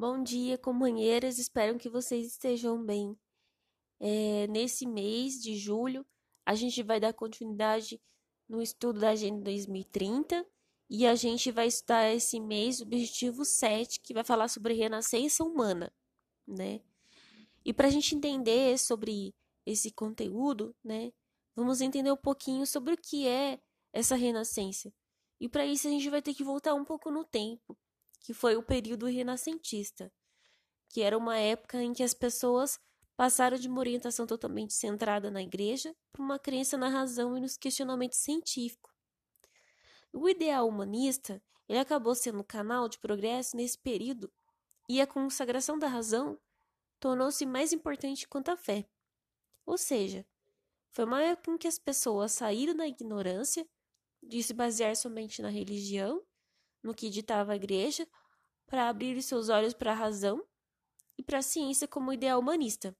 Bom dia, companheiras. Espero que vocês estejam bem. É, nesse mês de julho, a gente vai dar continuidade no estudo da Agenda 2030 e a gente vai estudar esse mês o objetivo 7, que vai falar sobre renascença humana, né? E para a gente entender sobre esse conteúdo, né, vamos entender um pouquinho sobre o que é essa renascença. E para isso a gente vai ter que voltar um pouco no tempo que foi o período renascentista, que era uma época em que as pessoas passaram de uma orientação totalmente centrada na igreja para uma crença na razão e nos questionamentos científicos. O ideal humanista ele acabou sendo um canal de progresso nesse período e a consagração da razão tornou-se mais importante quanto a fé. Ou seja, foi uma época em que as pessoas saíram da ignorância de se basear somente na religião no que ditava a igreja, para abrir seus olhos para a razão e para a ciência como ideal humanista.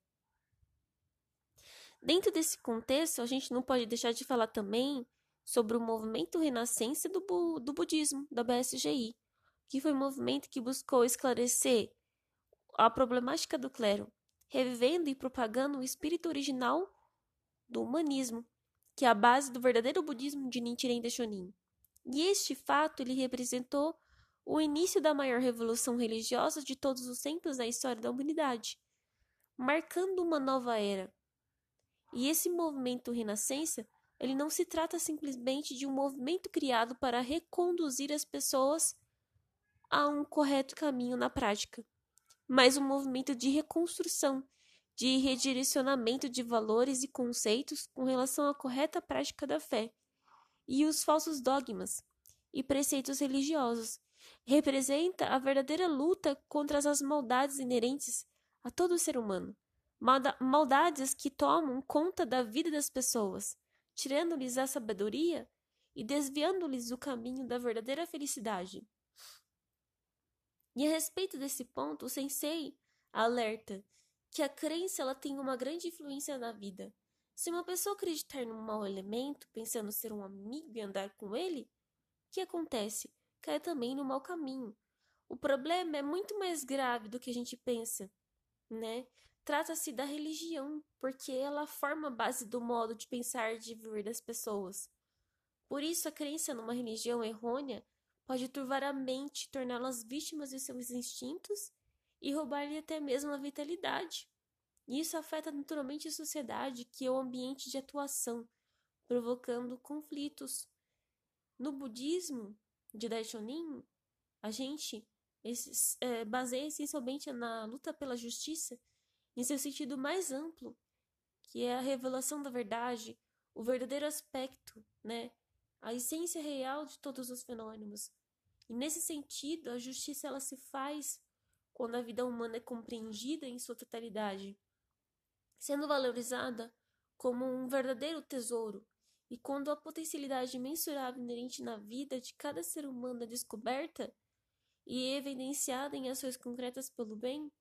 Dentro desse contexto, a gente não pode deixar de falar também sobre o movimento renascença do, do budismo, da BSGI, que foi um movimento que buscou esclarecer a problemática do clero, revivendo e propagando o espírito original do humanismo, que é a base do verdadeiro budismo de Nichiren Daishonin. E este fato ele representou o início da maior revolução religiosa de todos os tempos da história da humanidade, marcando uma nova era. E esse movimento renascença, ele não se trata simplesmente de um movimento criado para reconduzir as pessoas a um correto caminho na prática, mas um movimento de reconstrução, de redirecionamento de valores e conceitos com relação à correta prática da fé e os falsos dogmas e preceitos religiosos. Representa a verdadeira luta contra as maldades inerentes a todo ser humano. Maldades que tomam conta da vida das pessoas, tirando-lhes a sabedoria e desviando-lhes do caminho da verdadeira felicidade. E a respeito desse ponto, o sensei alerta que a crença ela tem uma grande influência na vida, se uma pessoa acreditar num mau elemento, pensando ser um amigo e andar com ele, o que acontece? Cai também no mau caminho. O problema é muito mais grave do que a gente pensa, né? Trata-se da religião, porque ela forma a base do modo de pensar e de viver das pessoas. Por isso, a crença numa religião errônea pode turvar a mente, torná-las vítimas de seus instintos e roubar-lhe até mesmo a vitalidade. E isso afeta naturalmente a sociedade, que é o ambiente de atuação, provocando conflitos. No budismo de Daishonin, a gente é, baseia essencialmente na luta pela justiça em seu sentido mais amplo, que é a revelação da verdade, o verdadeiro aspecto, né? a essência real de todos os fenômenos. E nesse sentido, a justiça ela se faz quando a vida humana é compreendida em sua totalidade sendo valorizada como um verdadeiro tesouro, e quando a potencialidade mensurável inerente na vida de cada ser humano é descoberta e evidenciada em ações concretas pelo bem,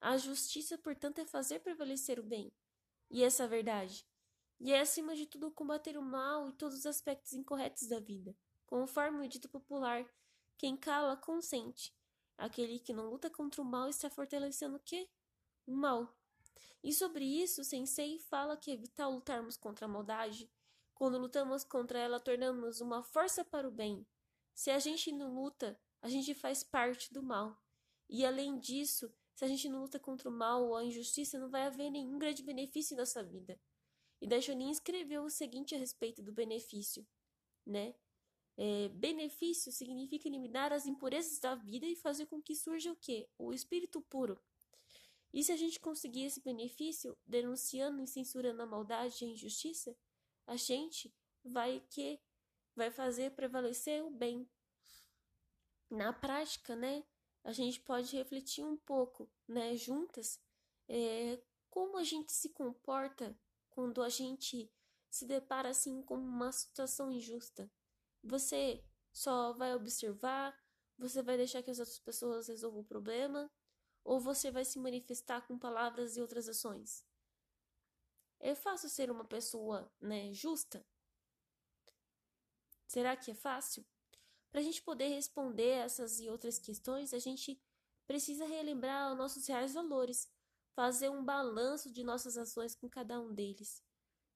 a justiça, portanto, é fazer prevalecer o bem e essa verdade, e é acima de tudo combater o mal e todos os aspectos incorretos da vida, conforme o dito popular: quem cala consente. Aquele que não luta contra o mal está fortalecendo o quê? O mal. E sobre isso, o Sensei fala que é vital lutarmos contra a maldade. Quando lutamos contra ela, tornamos uma força para o bem. Se a gente não luta, a gente faz parte do mal. E além disso, se a gente não luta contra o mal ou a injustiça, não vai haver nenhum grande benefício em nossa vida. E Daishonin escreveu o seguinte a respeito do benefício, né? É, benefício significa eliminar as impurezas da vida e fazer com que surja o quê? O espírito puro. E se a gente conseguir esse benefício, denunciando e censurando a maldade e a injustiça, a gente vai que vai fazer prevalecer o bem. Na prática, né, a gente pode refletir um pouco, né, juntas, é, como a gente se comporta quando a gente se depara assim com uma situação injusta. Você só vai observar, você vai deixar que as outras pessoas resolvam o problema, ou você vai se manifestar com palavras e outras ações? É fácil ser uma pessoa, né, justa? Será que é fácil? Para a gente poder responder essas e outras questões, a gente precisa relembrar os nossos reais valores, fazer um balanço de nossas ações com cada um deles.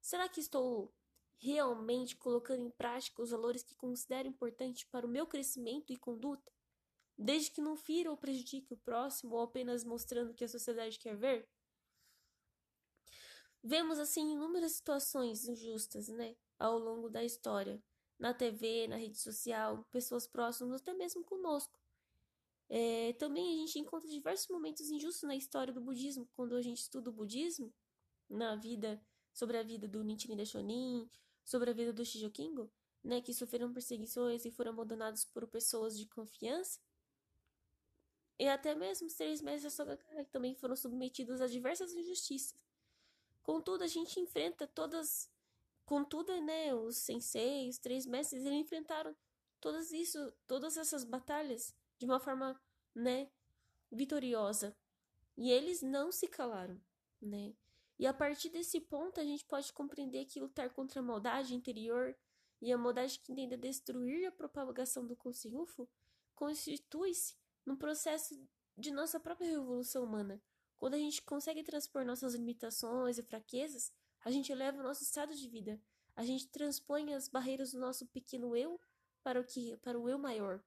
Será que estou realmente colocando em prática os valores que considero importantes para o meu crescimento e conduta? Desde que não fira ou prejudique o próximo ou apenas mostrando o que a sociedade quer ver? Vemos assim inúmeras situações injustas, né, ao longo da história, na TV, na rede social, pessoas próximas, até mesmo conosco. É, também a gente encontra diversos momentos injustos na história do budismo, quando a gente estuda o budismo, na vida, sobre a vida do Nichiren Daishonin, sobre a vida do Shijokingo, né, que sofreram perseguições e foram abandonados por pessoas de confiança. E até mesmo os três mestres da Sogakai também foram submetidos a diversas injustiças. Contudo, a gente enfrenta todas. Contudo, né, os senseis, os três mestres, eles enfrentaram todas isso, todas essas batalhas de uma forma, né, vitoriosa. E eles não se calaram, né? E a partir desse ponto a gente pode compreender que lutar contra a maldade interior e a maldade que tende a destruir a propagação do Consiufo constitui-se num processo de nossa própria revolução humana. Quando a gente consegue transpor nossas limitações e fraquezas, a gente eleva o nosso estado de vida. A gente transpõe as barreiras do nosso pequeno eu para o que para o eu maior.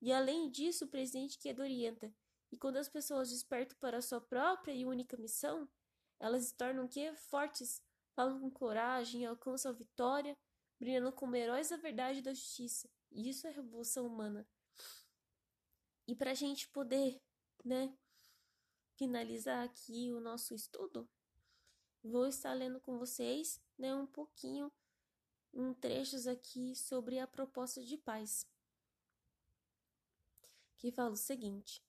E além disso, o presidente que orienta. E quando as pessoas despertam para a sua própria e única missão, elas se tornam que fortes, falam com coragem, alcançam a vitória, brilhando como heróis da verdade e da justiça. E isso é revolução humana. E para a gente poder, né, finalizar aqui o nosso estudo, vou estar lendo com vocês, né, um pouquinho, um trechos aqui sobre a proposta de paz que fala o seguinte: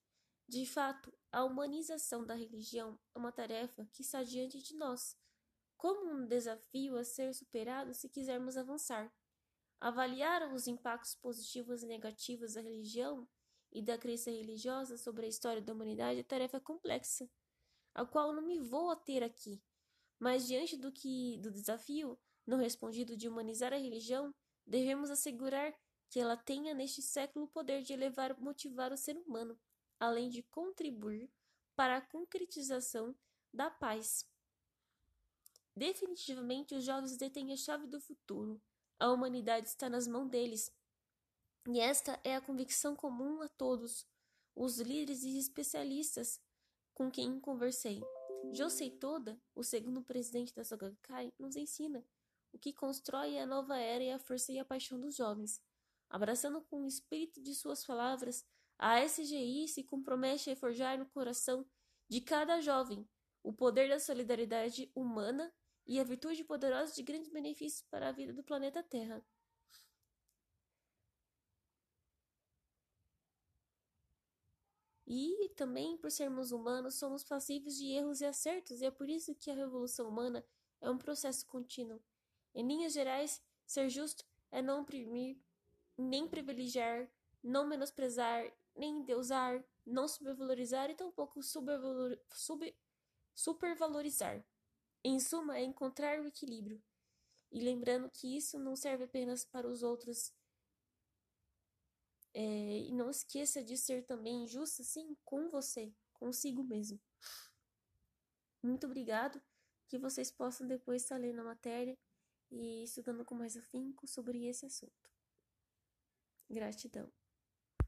De fato, a humanização da religião é uma tarefa que está diante de nós, como um desafio a ser superado se quisermos avançar. Avaliar os impactos positivos e negativos da religião e da crença religiosa sobre a história da humanidade é tarefa complexa, a qual não me vou ater aqui. Mas diante do que do desafio não respondido de humanizar a religião, devemos assegurar que ela tenha neste século o poder de elevar motivar o ser humano, além de contribuir para a concretização da paz. Definitivamente, os jovens detêm a chave do futuro. A humanidade está nas mãos deles. E esta é a convicção comum a todos, os líderes e especialistas com quem conversei. Josei Toda, o segundo presidente da Sogakai, nos ensina o que constrói a nova era e a força e a paixão dos jovens. Abraçando com o espírito de suas palavras, a SGI se compromete a forjar no coração de cada jovem o poder da solidariedade humana e a virtude poderosa de grandes benefícios para a vida do planeta Terra. E também, por sermos humanos, somos passíveis de erros e acertos, e é por isso que a revolução humana é um processo contínuo. Em linhas gerais, ser justo é não oprimir, nem privilegiar, não menosprezar, nem endeusar, não supervalorizar e tampouco supervalor, sub, supervalorizar. Em suma, é encontrar o equilíbrio. E lembrando que isso não serve apenas para os outros. E não esqueça de ser também justo, sim, com você, consigo mesmo. Muito obrigado. Que vocês possam depois estar lendo a matéria e estudando com mais afinco sobre esse assunto. Gratidão.